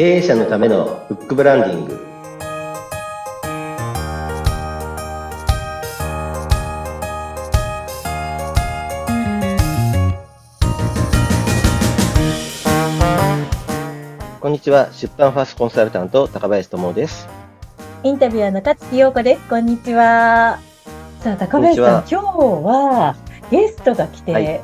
経営者のためのフックブランディングこんにちは出版ファーストコンサルタント高林智ですインタビュアーの勝木陽子です。こんにちは。さあ、高林さん、今日はゲストが来て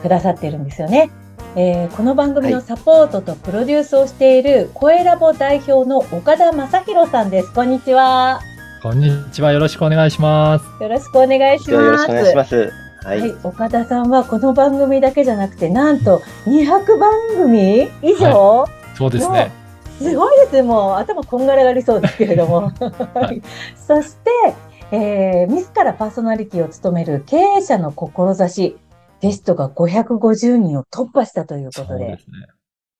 くださってるんですよね。はい、えー、この番組のサポートとプロデュースをしている、声ラボ代表の岡田正宏さんです。こんにちは。こんにちは。よろしくお願いします。よろしくお願いします。よろしくお願いします。はい、はい、岡田さんはこの番組だけじゃなくて、なんと200番組以上、はい、そうですね。すごいです。もう頭こんがらがりそうですけれども。はい、そして、えー、自らパーソナリティを務める経営者の志、ゲストが550人を突破したということで。そうですね。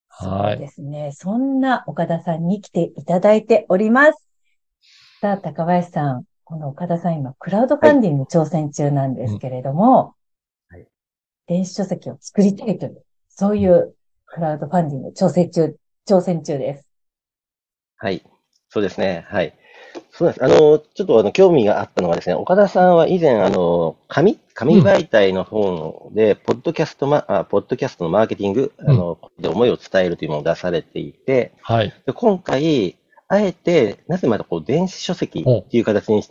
はい。そうですね。そんな岡田さんに来ていただいております。さあ、高林さん。この岡田さん今、クラウドファンディング挑戦中なんですけれども、はい、電子書籍を作りたいという、そういうクラウドファンディング挑戦中、挑戦中です。はい。そうですね。はい。そうです。あの、ちょっとあの、興味があったのはですね、岡田さんは以前、あの、紙、紙媒体の本で、うん、ポッドキャストマ、あ、ポッドキャストのマーケティング、あの、で思いを伝えるというものを出されていて、はい。で今回、あえて、なぜまたこう、電子書籍っていう形に、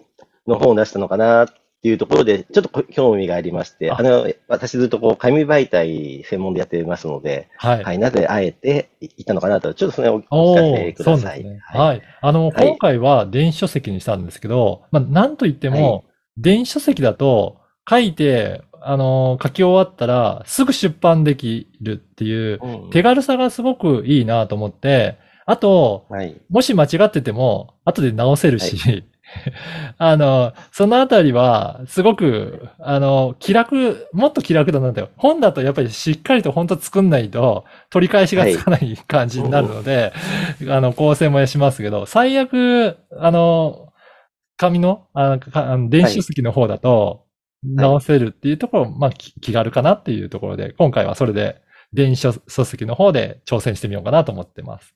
の本を出したのかなっていうところで、ちょっと興味がありまして、あ。の、私ずっとこう、紙媒体専門でやってますので、はい。はい、なぜあえていたのかなと、ちょっとそれをお聞かせください。ね、はい、はい。あの、はい、今回は電子書籍にしたんですけど、まあ、なんといっても、電子書籍だと、書いて、あの、書き終わったら、すぐ出版できるっていう、手軽さがすごくいいなと思って、あと、はい、もし間違ってても、後で直せるし、あの、そのあたりは、すごく、あの、気楽、もっと気楽だなって。本だとやっぱりしっかりと本当作んないと、取り返しがつかない感じになるので、はい、あの、構成もしますけど、最悪、あの、紙の、あの電子書籍の方だと、直せるっていうところ、はい、まあ、気軽かなっていうところで、今回はそれで、電子書籍の方で挑戦してみようかなと思ってます。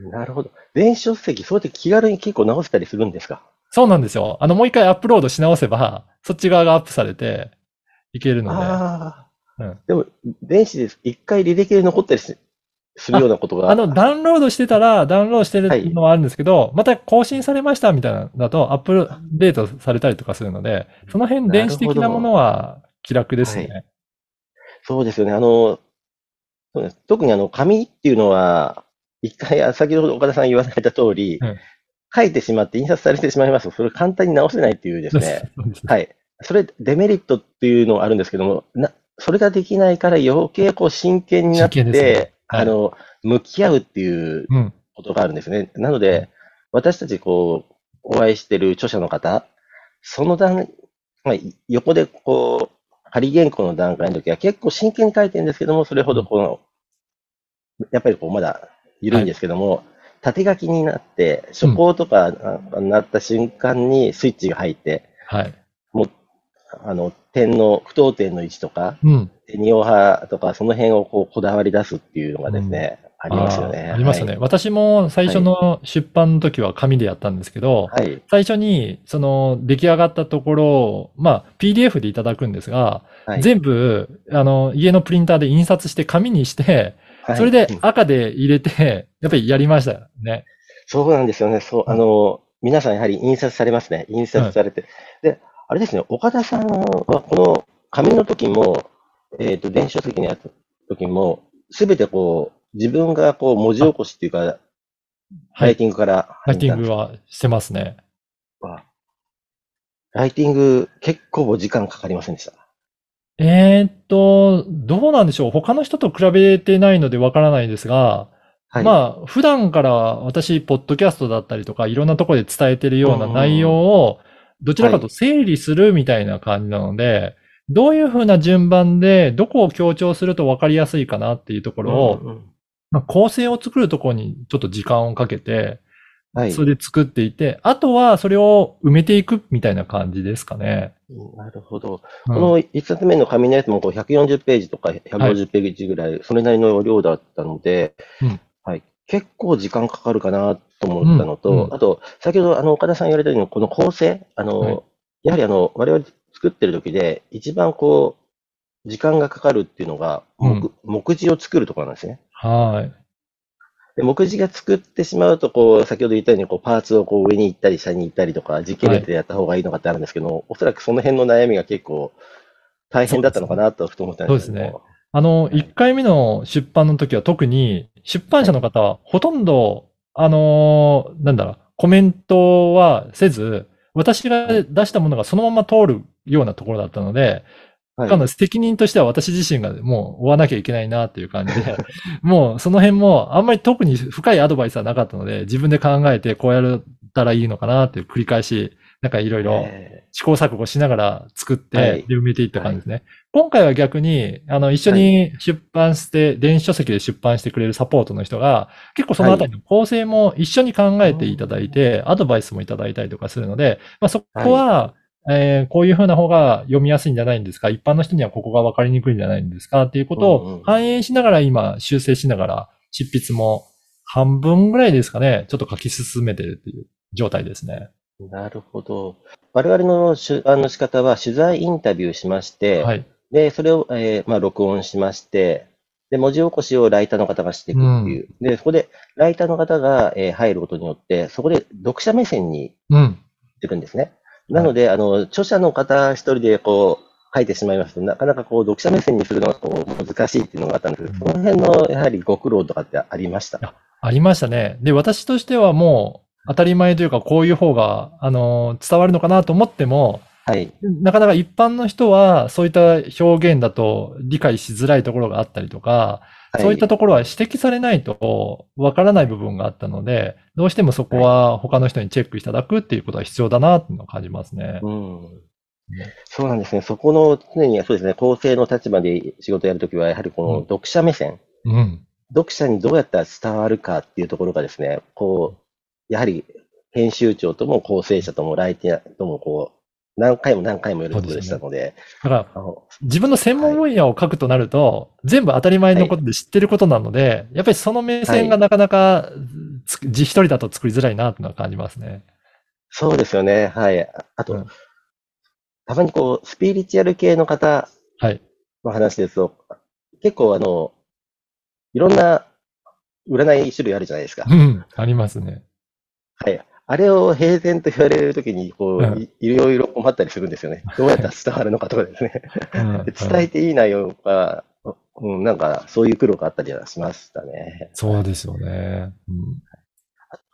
なるほど。電子書籍、そうやって気軽に結構直せたりするんですか？そうなんですよ。あの、もう一回アップロードし直せば、そっち側がアップされていけるので。ああ。うん、でも、電子で一回履歴で残ったりするようなことがあ。あの、ダウンロードしてたら、ダウンロードしてるのはあるんですけど、はい、また更新されましたみたいなだと、アップデートされたりとかするので、その辺電子的なものは気楽ですね。はい、そうですよね。あの、そうです特にあの、紙っていうのは、一回、先ほど岡田さん言われた通り、うん、書いてしまって印刷されてしまいます。と、それ簡単に直せないってい うですね。はい。それ、デメリットっていうのはあるんですけども、な、それができないから余計こう真剣になって、ね。はい、あの、向き合うっていうことがあるんですね。うん、なので、私たちこう、お会いしてる著者の方、その段、まあ、横でこう、仮原稿の段階の時は結構真剣に書いてるんですけども、それほどこの、やっぱりこう、まだ緩いんですけども、はい縦書きになって、初稿とかなった瞬間にスイッチが入って、はい。もう、あの、点の、不等点の位置とか、うん。二オ派とか、その辺をこう、こだわり出すっていうのがですね、うん。ありますよね。ありますよね、はい、私も最初の出版の時は紙でやったんですけど、はい、最初にその出来上がったところを、まあ PDF でいただくんですが、はい、全部あの家のプリンターで印刷して紙にして、それで赤で入れて、やっぱりやりましたよね。そうなんですよね。そう、あの、皆さんやはり印刷されますね。印刷されて。で、あれですね、岡田さんはこの紙の時も、えっ、と、電子書籍にやった時も、すべてこう、自分がこう、文字起こしっていうか、ライティングからライティングはしてますね。ライティング結構時間かかりませんでした。えーっと、どうなんでしょう。他の人と比べてないのでわからないですが、はい。まあ、普段から私、ポッドキャストだったりとか、いろんなところで伝えてるような内容を、どちらかと整理するみたいな感じなので、どういうふうな順番で、どこを強調すると分かりやすいかなっていうところを、まあ、構成を作るところにちょっと時間をかけて、はい。それで作っていて、あとはそれを埋めていくみたいな感じですかね。なるほど。うん、この一冊目の紙のやつもこう140ページとか150ページぐらい、それなりの量だったので、はい、はい。結構時間かかるかなと思ったのと、うんうんあと、先ほどあの岡田さん言われたように、この構成、あの、はいやはりあの、我々作ってる時で、一番こう、時間がかかるっていうのが、目目次を作るところなんですね。はい。で目次が作ってしまうと、こう、先ほど言ったように、こう、パーツをこう上に行ったり下に行ったりとか、時系列でやった方がいいのかってあるんですけど、おそらくその辺の悩みが結構大変だったのかなと、ふと思ったんですけど。そうですあの、1回目の出版の時は特に、出版社の方はほとんど、あのーなんだろう、コメントはせず、私が出したものがそのまま通るようなところだったので、はいかなり責任としては私自身がもう追わなきゃいけないなっていう感じで、もうその辺もあんまり特に深いアドバイスはなかったので、自分で考えてこうやったらいいのかなっていう繰り返し、なんかいろいろえ試行錯誤しながら作って、はい。で埋めていった感じですね。今回は逆に、あの、一緒に出版して、電子書籍で出版してくれるサポートの人が、結構そのあたりの構成も一緒に考えていただいて、アドバイスもいただいたりとかするので、まあそこは、えーこういう風な方が読みやすいんじゃないんですか？一般の人にはここが分かりにくいんじゃないんですか？っていうことうんうんを反映しながら今修正しながら執筆も半分ぐらいですかね、ちょっと書き進めてるっていう状態ですね。なるほど。我々の出版の仕方は、取材インタビューしまして、はい。で、それを、えーまあ、録音しまして、で、文字起こしをライターの方がしていくっていう。で、そこで、ライターの方が、えー入ることによって、そこで読者目線にうん。ってるんですね。なので、あの、著者の方一人でこう、書いてしまいますと、なかなかこう、読者目線にするのがこう難しいっていうのがあったんですけど、その辺の、やはりご苦労とかってありました？ありましたね。で、私としてはもう当たり前というか、こういう方が、あの、伝わるのかなと思っても、はい。なかなか一般の人はそういった表現だと理解しづらいところがあったりとか、はい、そういったところは指摘されないとわからない部分があったので、どうしてもそこは他の人にチェックいただくっていうことは必要だなっていうのを感じますね。うん。そうなんですね。そこの常に、そうですね、構成の立場で仕事をやるときは、やはりこうんの読者目線、うん。読者にどうやったら伝わるかっていうところがですね、こう、やはり編集長とも構成者ともライティアともこう、何回も何回もやることでしたので、だから、自分の専門分野を書くとなると、全部当たり前のことで知ってることなので、やっぱりその目線がなかなかつ自一人だと作りづらいなっていうのは感じますね。そうですよね。はい。あと、うんたまにこう、スピリチュアル系の方はい。の話ですと、結構あの、いろんな占い種類あるじゃないですか。うん。ありますね。はい。あれを平然と言われるときに、こう、うんいいろいろ困ったりするんですよね。どうやったら伝わるのかとかですね。伝えていい内容が、うん、なんか、そういう苦労があったりはしましたね。そうですよね。うん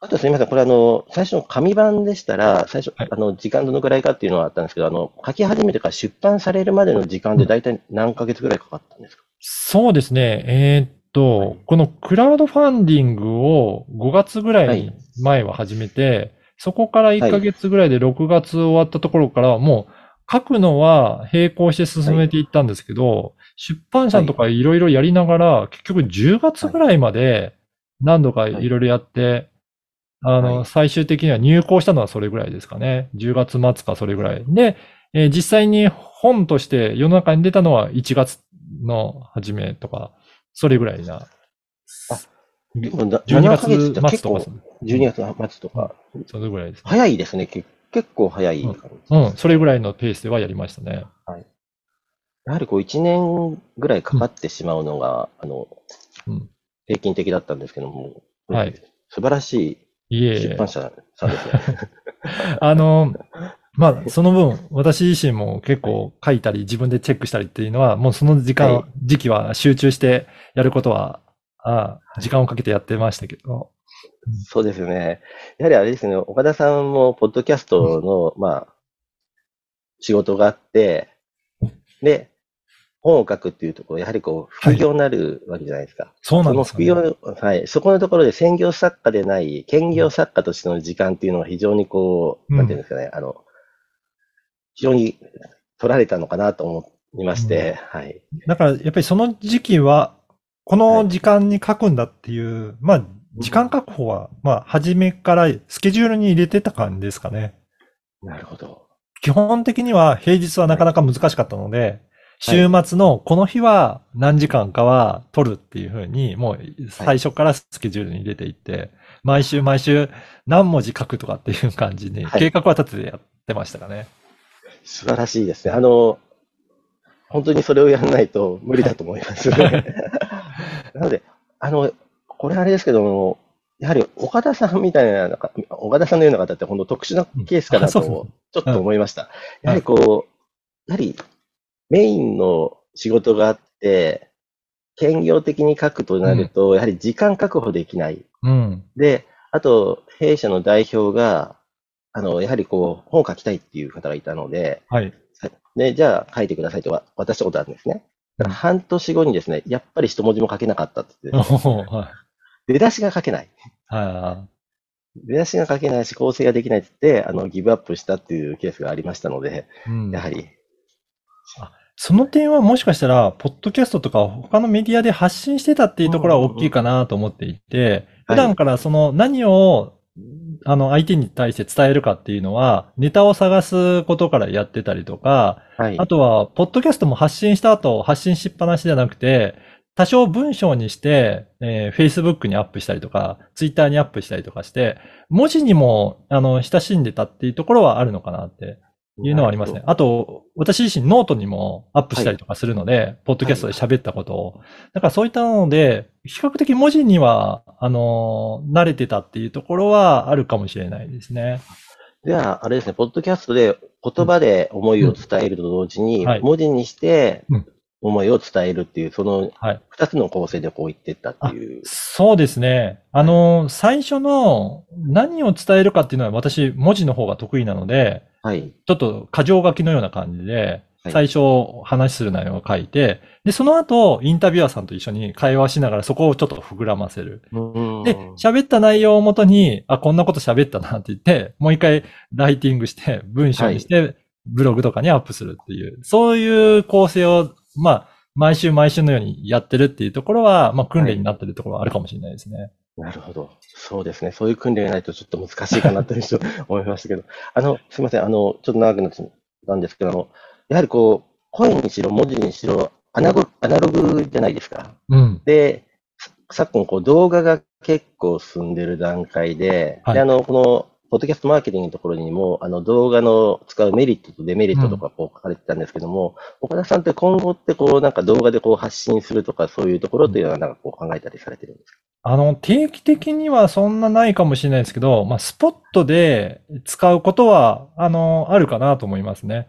あとすみません、これあの、最初の紙版でしたら、最初、はいあの、時間どのくらいかっていうのはあったんですけど、あの、書き始めてから出版されるまでの時間で大体何ヶ月ぐらいかかったんですか、そうですね。えーっと、このクラウドファンディングを5月ぐらいに前は始めて、そこから1ヶ月ぐらいで6月終わったところから、もう書くのは並行して進めていったんですけど、出版社とかいろいろやりながら、結局10月ぐらいまで何度かいろいろやって、あの、はい最終的には入稿したのはそれぐらいですかね。10月末かそれぐらい。で、えー実際に本として世の中に出たのは1月の初めとか、それぐらいな。でもな12 7ヶ月って月末とか、、12月末とか、それぐらいですね。早いですね。け結構早い感じ。うん、それぐらいのペースではやりましたね。やはりこう1年ぐらいかかってしまうのが、あの、うん。平均的だったんですけども、はい。素晴らしいいえいえ。出版。社さんですね。あの、まあ、その分、私自身も結構書いたり、自分でチェックしたりっていうのは、もうその時間、はい。時期は集中してやることは、ああ時間をかけてやってましたけど。そうですよね。やはりあれですね、岡田さんも、ポッドキャストの、まあ、仕事があって、で、本を書くっていうところ、やはりこう、副業になるわけじゃないですか。そうなんその副ですよ、ね。業、はい、そこのところで専業作家でない、兼業作家としての時間っていうのは非常にこう、うんなんていうんですかね、あの、非常に取られたのかなと思いまして、はい。だから、やっぱりその時期は、この時間に書くんだっていう、まあ、時間確保は、まあ、初めからスケジュールに入れてた感じですかね。なるほど。基本的には平日はなかなか難しかったので、週末のこの日は何時間かは取るっていうふうに、もう最初からスケジュールに入れていって、毎週毎週何文字書くとかっていう感じに、計画は立ててやってましたかね。素晴らしいですね。あの、本当にそれをやらないと無理だと思います。なので、あの、これあれですけども、やはり岡田さんみたいな、岡田さんのような方って本当特殊なケースかなと、ちょっと思いました。やはりこう、やはりメインの仕事があって、兼業的に書くとなると、やはり時間確保できない。うん、で、あと、弊社の代表が、あの、やはりこう、本を書きたいっていう方がいたので、はい。で、じゃあ書いてくださいと渡したことあるんですね。半年後にですね、やっぱり一文字も書けなかったって言って、はい、出だしが書けない。はい。出だしが書けないし、構成ができないって言って、あの、ギブアップしたっていうケースがありましたので、うん、やはり。その点はもしかしたら、ポッドキャストとか他のメディアで発信してたっていうところは大きいかなと思っていて、普段からその何を、あの、相手に対して伝えるかっていうのは、ネタを探すことからやってたりとか、はい、あとは、ポッドキャストも発信した後、発信しっぱなしじゃなくて、多少文章にして、えー、Facebook にアップしたりとか、Twitter にアップしたりとかして、文字にも、あの、親しんでたっていうところはあるのかなっていうのはありますね。あと、私自身ノートにもアップしたりとかするので、はい、ポッドキャストで喋ったことを。だからそういったので、比較的文字には、あの、慣れてたっていうところはあるかもしれないですね。では、あれですね、ポッドキャストで言葉で思いを伝えると同時に、文字にして思いを伝えるっていう、その二つの構成でこう言ってったっていう。そうですね。あの、最初の何を伝えるかっていうのは私、文字の方が得意なので、はい。ちょっと過剰書きのような感じで、最初話する内容を書いて、で、その後、インタビュアーさんと一緒に会話しながらそこをちょっと膨らませる。で、喋った内容をもとに、あ、こんなこと喋ったなって言って、もう一回ライティングして、文章にして、ブログとかにアップするっていう、そういう構成を、まあ、毎週毎週のようにやってるっていうところは、まあ、訓練になってるところはあるかもしれないですね。なるほど。そうですね。そういう訓練がないとちょっと難しいかなと 思いましたけど。あの、すみません。あの、ちょっと長くなったんですけど、やはりこう、声にしろ、文字にしろ、アナロアナログじゃないですか。うん。で、昨今、こう、動画が結構進んでる段階で、はい、で、あの、この、ポッドキャストマーケティングのところにも、あの、動画の使うメリットとデメリットとかこう書かれてたんですけども、うん、岡田さんって今後ってこう、なんか動画でこう発信するとか、そういうところっていうのはなんかこう考えたりされてるんですか？あの、定期的にはそんなないかもしれないですけど、まあ、スポットで使うことは、あの、あるかなと思いますね。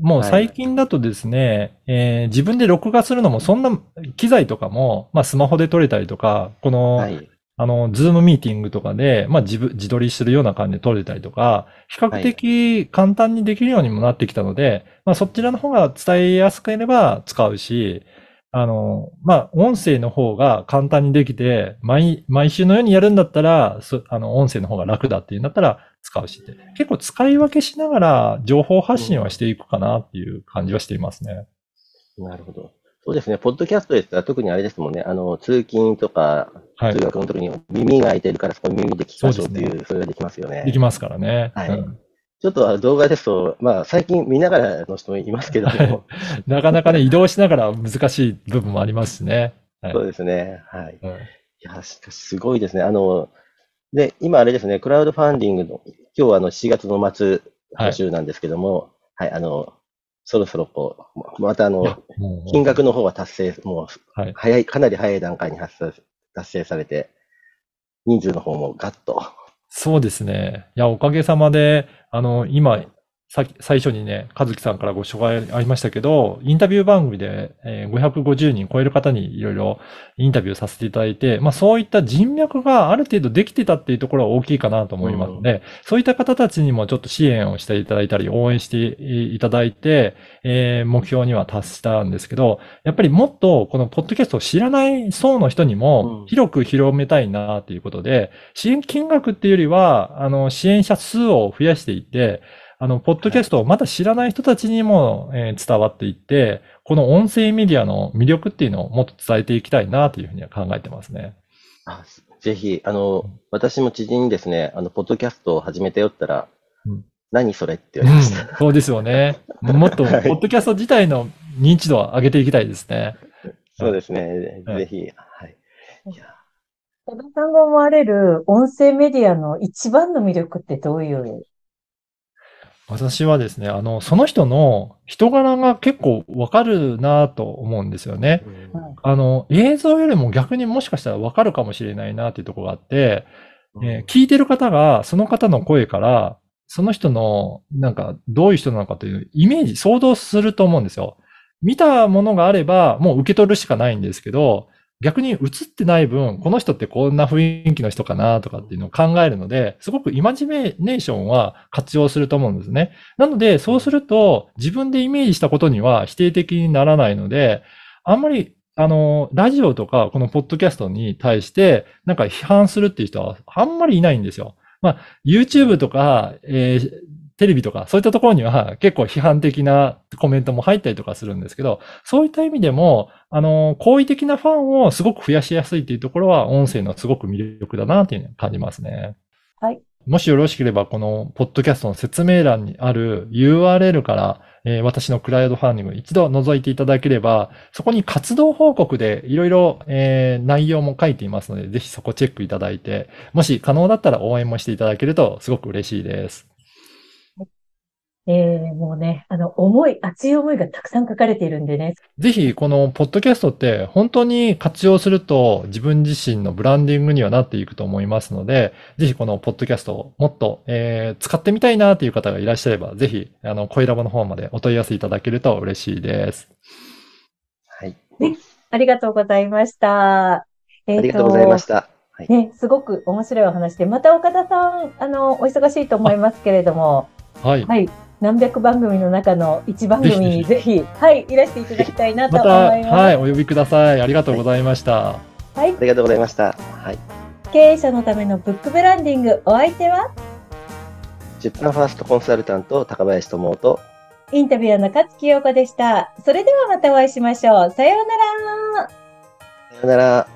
もう最近だとですね、はい、えー、自分で録画するのもそんな機材とかも、まあ、スマホで撮れたりとか、この、はい、あの、ズームミーティングとかで、まあ、自分、自撮りするような感じで撮れたりとか、比較的簡単にできるようにもなってきたので、はい、まあ、そちらの方が伝えやすければ使うし、あの、まあ、音声の方が簡単にできて、毎、毎週のようにやるんだったら、あの、音声の方が楽だっていうんだったら使うしって、結構使い分けしながら情報発信はしていくかなっていう感じはしていますね。なるほど。そうですね。ポッドキャストですら特にあれですもんね。あの、通勤とか、通学の時に耳が開いてるからそこ耳で聞きましょうっていう、そ、ね,、れができますよね。できますからね。はい。うんちょっと動画ですと、まあ最近見ながらの人もいますけども。なかなかね、移動しながら難しい部分もありますしね。はい、そうですね。はい。うん、いや、しかしすごいですね。あの、で、今あれですね、クラウドファンディングの、今日はあの7月の末募集なんですけども、はい、はい、あの、そろそろこう、またあの、金額の方は達成、もう、早い、かなり早い段階に達成達成されて、人数の方もガッとそうですね。いや、おかげさまで、あの、今、さ最初にね、和樹さんからご紹介ありましたけど、インタビュー番組で、えー、550人超える方にいろいろインタビューさせていただいて、まあそういった人脈がある程度できてたっていうところは大きいかなと思いますので、うん、そういった方たちにもちょっと支援をしていただいたり、応援していただいて、えー、目標には達したんですけど、やっぱりもっとこのポッドキャストを知らない層の人にも広く広めたいなということで、支援金額っていうよりは、あの、支援者数を増やしていって、あの、ポッドキャストをまだ知らない人たちにも、えー、伝わっていって、この音声メディアの魅力っていうのをもっと伝えていきたいなというふうには考えてますね。あぜひ、あの、私も知人にですね、あの、ポッドキャストを始めてよったら、うん、何それって言われました。うん、そうですよね。もっと、ポッドキャスト自体の認知度を上げていきたいですね。そうですね。はいぜひ。はい。いや多田さんが思われる音声メディアの一番の魅力ってどういう？私はですね、あの、その人の人柄が結構わかるなと思うんですよね。うんあの、映像よりも逆にもしかしたらわかるかもしれないなっていうところがあって、えー聞いてる方がその方の声から、その人の、なんか、どういう人なのかというイメージ、想像すると思うんですよ。見たものがあれば、もう受け取るしかないんですけど、逆に映ってない分、この人ってこんな雰囲気の人かなとかっていうのを考えるので、すごくイマジネーションは活用すると思うんですね。なので、そうすると、自分でイメージしたことには否定的にならないので、あんまり、あの、ラジオとか、このポッドキャストに対して、なんか批判するっていう人はあんまりいないんですよ。まあ、YouTube とか、えーテレビとか、そういったところには結構批判的なコメントも入ったりとかするんですけど、そういった意味でも、あの、好意的なファンをすごく増やしやすいっていうところは、音声のすごく魅力だなっていうのを感じますね。はい。もしよろしければ、このポッドキャストの説明欄にある URL から、えー私のクラウドファンディング一度覗いていただければ、そこに活動報告でいろいろ、えー内容も書いていますので、ぜひそこチェックいただいて、もし可能だったら応援もしていただけるとすごく嬉しいです。えー、もうね、あの、思い、熱い思いがたくさん書かれているんでね。ぜひ、このポッドキャストって本当に活用すると自分自身のブランディングにはなっていくと思いますので、ぜひこのポッドキャストをもっと、えー使ってみたいなという方がいらっしゃれば、ぜひ、あの、声ラボの方までお問い合わせいただけると嬉しいです。はい。ありがとうございました。えありがとうございました。はい。ね、すごく面白いお話で、また岡田さん、あの、お忙しいと思いますけれども、はい。はい。何百番組の中の一番組にぜひ、はい、いらしていただきたいなと思います。はい、お呼びください。ありがとうございました。はい。ありがとうございました。はい。経営者のためのブックブランディング、お相手は、出版ファーストコンサルタント、高林智夫と、インタビュアーの勝木陽子でした。それではまたお会いしましょう。さようなら。さよなら。